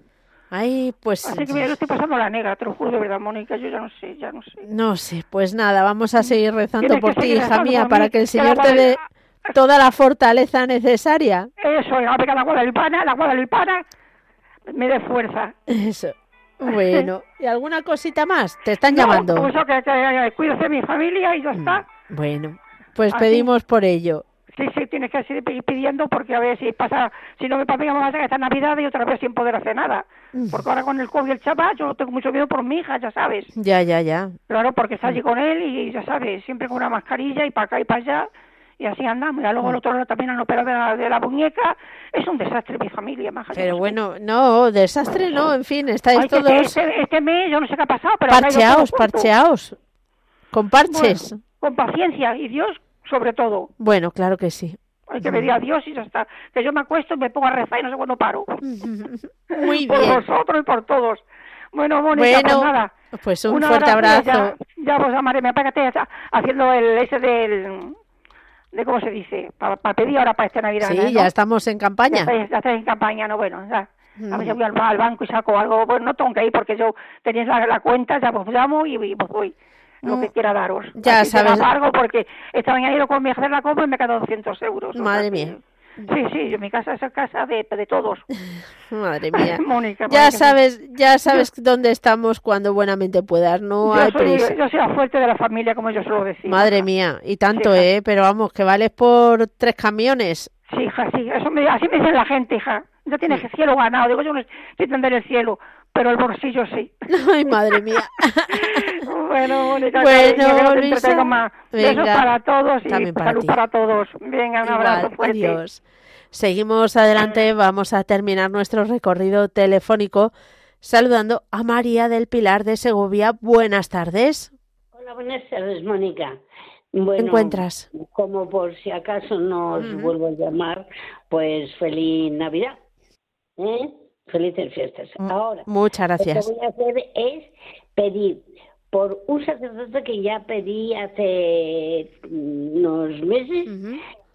Ay, pues Así que mira, yo estoy pasando la negra, te lo juro de verdad, Mónica, yo ya no sé, ya no sé. no sé, pues nada, vamos a seguir rezando por que ti, hija mía, para mí, que el que Señor te dé toda la fortaleza necesaria. Eso, la beca la guadalipana, la guadalipana me dé fuerza. Eso. Bueno, ¿y alguna cosita más? Te están No, llamando. pues que, que, que cuídese de mi familia y ya está. Bueno, pues Así. pedimos por ello. Sí, sí, tienes que seguir pi- pidiendo porque a ver si pasa, si no me pasa, me pasa que esta Navidad y otra vez sin poder hacer nada. Mm. Porque ahora con el COVID y el chaval yo tengo mucho miedo por mi hija, ya sabes. Ya, ya, ya. Claro, porque está Mm. allí con él y ya sabes, siempre con una mascarilla y para acá y para allá. Y así andamos. Y Mm. luego el otro lado también han operado de la, de la muñeca. Es un desastre mi familia, yo Pero bueno, no, desastre no, en fin, estáis Ay, todos este, este mes yo no sé qué ha pasado, pero parcheaos, parcheaos. Con parches. Bueno, con paciencia y Dios sobre todo. Bueno, claro que sí. Hay que pedir a Dios y ya está. Que yo me acuesto y me pongo a rezar y no sé cuándo paro. Muy por bien. vosotros y por todos. Bueno, Mónica, Bueno, pues nada. pues un Una fuerte abrazo. Ya, ya vos amaré, me apágate ya, haciendo el ese del... De cómo se dice, para pedir ahora para esta Navidad. Sí, ¿no? ya estamos en Ya campaña. estáis, ya estáis en campaña, no, bueno, ya. A si Mm. voy al, al banco y saco algo. Bueno, no tengo que ir porque yo tenéis la, la cuenta, ya os llamo y, y os doy lo que quiera daros. Mm. Ya Así sabes. me amargo porque esta mañana he ido con mi hija a la compra y me he quedado 200 euros. o Madre sea mía. Sí, sí, yo, mi casa es casa de, de todos. Madre mía. Mónica, Ya sabes, ya sabes dónde estamos cuando buenamente puedas, no yo hay soy, prisa. yo soy la fuerte de la familia, como yo suelo decir. Madre mía, y tanto, Sí. ¿eh? Pero vamos, que vales por tres camiones. Sí, hija, sí, eso me, así me dice la gente, hija. Ya tienes el cielo ganado. Digo, yo no sé entender el cielo, pero el bolsillo sí. Ay, madre mía. bueno, Mónica, Bueno, que Luisa, entretengo más. Besos para todos y También para salud ti. para todos. Venga, un abrazo Igual, fuerte. adiós. Seguimos adelante, vamos a terminar nuestro recorrido telefónico saludando a María del Pilar de Segovia. Buenas tardes. Hola, buenas tardes, Mónica. Bueno, encuentras? Como por si acaso nos vuelvo a llamar, pues feliz Navidad. ¿eh? Felices fiestas. Ahora, Muchas lo gracias. que voy a hacer es pedir por un sacerdote que ya pedí hace mm, unos meses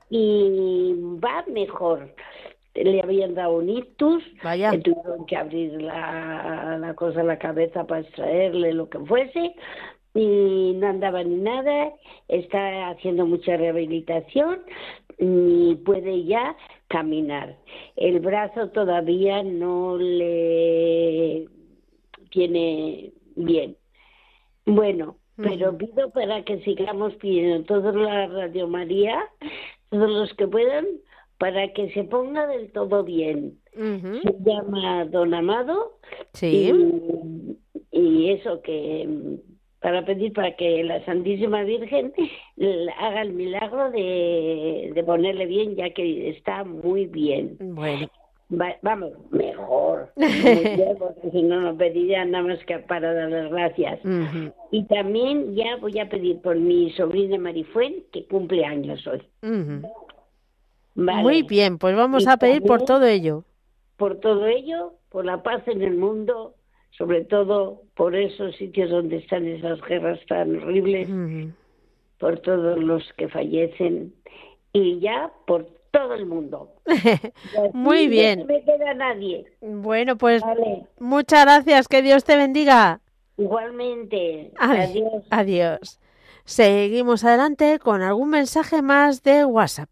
y va mejor. Le habían dado un ictus, Vaya. tuvieron que abrir la, la cosa la cabeza para extraerle lo que fuese y no andaba ni nada, está haciendo mucha rehabilitación y puede ya caminar. El brazo todavía no le tiene bien. Bueno, pero pido para que sigamos pidiendo toda la Radio María, todos los que puedan, para que se ponga del todo bien. Se llama Don Amado Sí. y, y eso que para pedir para que la Santísima Virgen haga el milagro de, de ponerle bien ya que está muy bien. Bueno. Va- vamos, mejor. Porque si no, no pediría nada más que para dar las gracias. Y también ya voy a pedir por mi sobrina Marifuen, que cumple años hoy. Vale. Muy bien, pues vamos Y a pedir por todo ello. Por todo ello, por la paz en el mundo, sobre todo por esos sitios donde están esas guerras tan horribles, por todos los que fallecen y ya por todo el mundo. Muy no bien. se me queda nadie. Bueno, pues Vale. muchas gracias, que Dios te bendiga. Igualmente. Adi- Adiós. Adiós. Seguimos adelante con algún mensaje más de WhatsApp.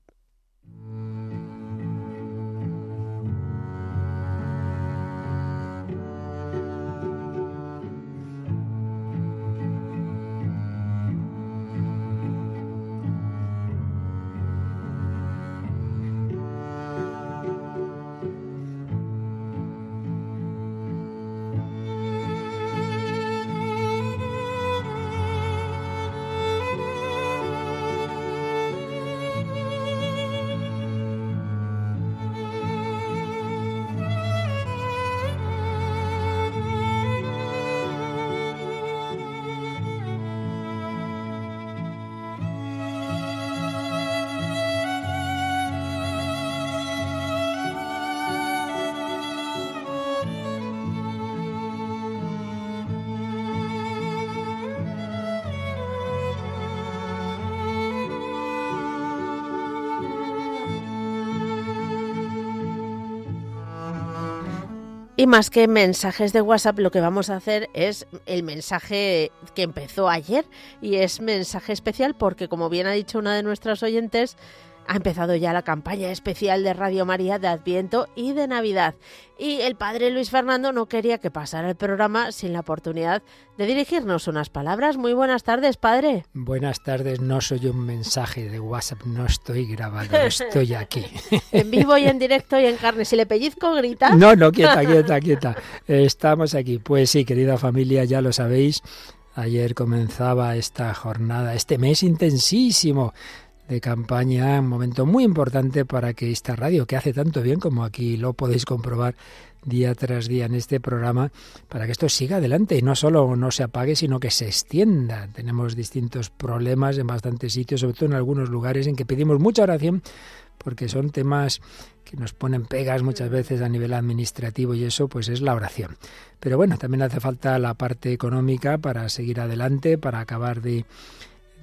Y más que mensajes de WhatsApp, lo que vamos a hacer es el mensaje que empezó ayer y es mensaje especial porque, como bien ha dicho una de nuestras oyentes, ha empezado ya la campaña especial de Radio María de Adviento y de Navidad. Y el padre Luis Fernando no quería que pasara el programa sin la oportunidad de dirigirnos unas palabras. Muy buenas tardes, padre. Buenas tardes, no soy un mensaje de WhatsApp, no estoy grabado, estoy aquí. en vivo y en directo y en carne. Si le pellizco, grita. No, no, quieta, quieta, quieta. Estamos aquí. Pues sí, querida familia, ya lo sabéis. Ayer comenzaba esta jornada, este mes intensísimo de campaña, un momento muy importante para que esta radio, que hace tanto bien como aquí lo podéis comprobar día tras día en este programa, para que esto siga adelante y no solo no se apague, sino que se extienda. Tenemos distintos problemas en bastantes sitios, sobre todo en algunos lugares en que pedimos mucha oración porque son temas que nos ponen pegas muchas veces a nivel administrativo y eso pues es la oración. Pero bueno, también hace falta la parte económica para seguir adelante, para acabar de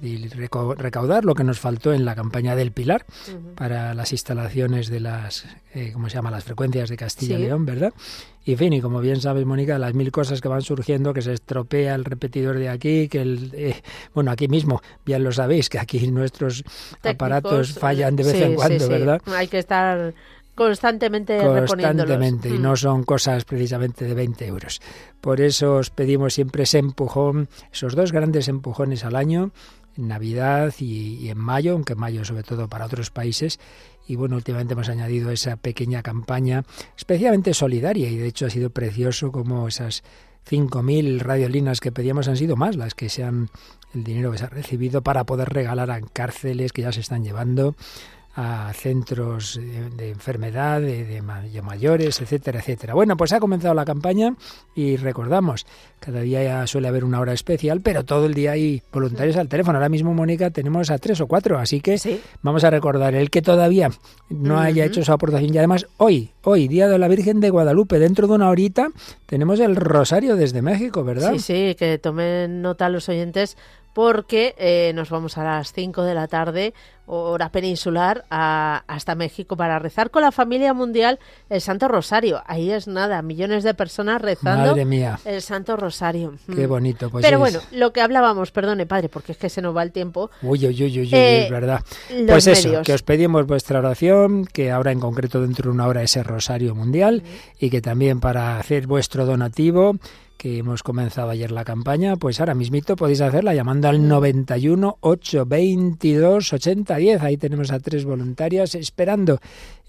y recaudar lo que nos faltó en la campaña del Pilar para las instalaciones de las, eh, ¿cómo se llama?, las frecuencias de Castilla y León, ¿verdad? Y fin, y como bien sabes, Mónica, las mil cosas que van surgiendo, que se estropea el repetidor de aquí, que el, eh, bueno, aquí mismo, bien lo sabéis, que aquí nuestros aparatos fallan de vez en cuando, ¿verdad? Hay que estar constantemente Constantemente, y no mm. son cosas precisamente de 20 euros. Por eso os pedimos siempre ese empujón, esos dos grandes empujones al año, Navidad y, en mayo, aunque mayo sobre todo para otros países. Y bueno, últimamente hemos añadido esa pequeña campaña especialmente solidaria y de hecho ha sido precioso como esas 5.000 radiolinas que pedíamos han sido más las que se han el dinero que se ha recibido para poder regalar a cárceles que ya se están llevando a centros de, enfermedad, de, mayores, etcétera, etcétera. Bueno, pues ha comenzado la campaña y recordamos, cada día ya suele haber una hora especial, pero todo el día hay voluntarios al teléfono. Ahora mismo, Mónica, tenemos a tres o cuatro, así que vamos a recordar el que todavía no haya hecho su aportación. Y además, hoy, hoy, Día de la Virgen de Guadalupe, dentro de una horita, tenemos el Rosario desde México, ¿verdad? Sí, sí, que tomen nota los oyentes porque eh, nos vamos a las 5 de la tarde, hora peninsular, hasta México para rezar con la familia mundial el Santo Rosario. Ahí es nada, millones de personas rezando el Santo Rosario. Qué mm. bonito. Pues Pero bueno, lo que hablábamos, perdone padre, porque es que se nos va el tiempo. Uy, uy, uy, uy, eh, es verdad. Pues eso, que os pedimos vuestra oración, que ahora en concreto dentro de una hora ese Rosario Mundial y que también para hacer vuestro donativo que hemos comenzado ayer la campaña, pues ahora mismito podéis hacerla llamando al 91 822 8010. Ahí tenemos a tres voluntarias esperando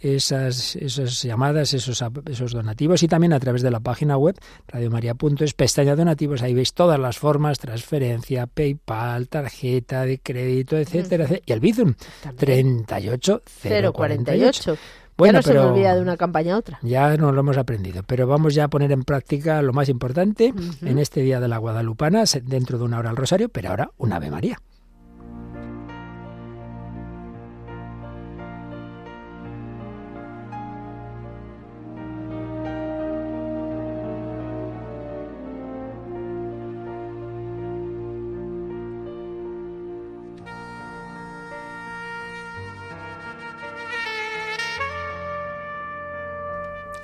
esas, esas llamadas, esos, esos donativos. Y también a través de la página web radiomaria.es, pestaña donativos, ahí veis todas las formas, transferencia, PayPal, tarjeta de crédito, etcétera, etcétera. Y el Bizum 38048 ya no se me olvida de una campaña a otra. Ya nos lo hemos aprendido, pero vamos ya a poner en práctica lo más importante en este Día de la Guadalupana, dentro de una hora al Rosario, pero ahora un Ave María.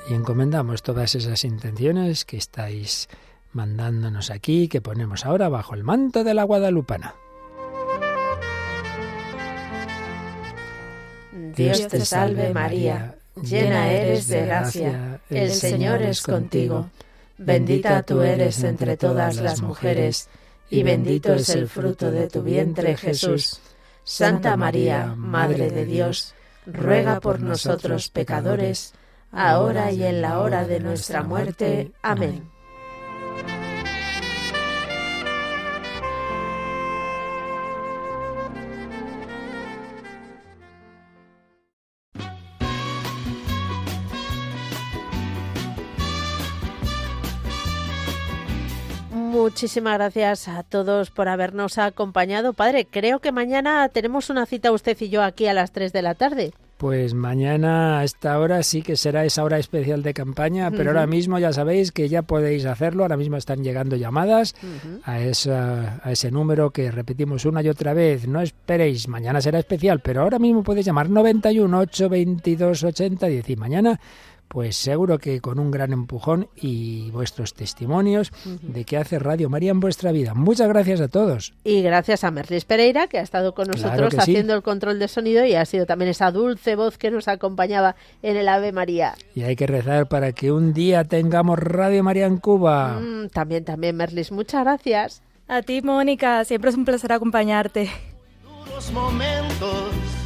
Y encomendamos todas esas intenciones que estáis mandándonos aquí, que ponemos ahora bajo el manto de la Guadalupana. Dios te salve María, llena eres de gracia, el Señor es contigo, bendita tú eres entre todas las mujeres, y bendito es el fruto de tu vientre Jesús. Santa María, Madre de Dios, ruega por nosotros pecadores, ahora y en la hora de nuestra muerte. Amén. Muchísimas gracias a todos por habernos acompañado. Padre, creo que mañana tenemos una cita usted y yo aquí a las 3 de la tarde. Pues mañana a esta hora sí que será esa hora especial de campaña, pero ahora mismo ya sabéis que ya podéis hacerlo, ahora mismo están llegando llamadas a, esa, a ese número que repetimos una y otra vez, no esperéis, mañana será especial, pero ahora mismo podéis llamar 91 822 80 10 y mañana pues seguro que con un gran empujón y vuestros testimonios de qué hace Radio María en vuestra vida. Muchas gracias a todos. Y gracias a Merlis Pereira, que ha estado con nosotros haciendo el control de sonido y ha sido también esa dulce voz que nos acompañaba en el Ave María. Y hay que rezar para que un día tengamos Radio María en Cuba. Mm, también, también, Merlis. Muchas gracias. A ti, Mónica. Siempre es un placer acompañarte. momentos y tú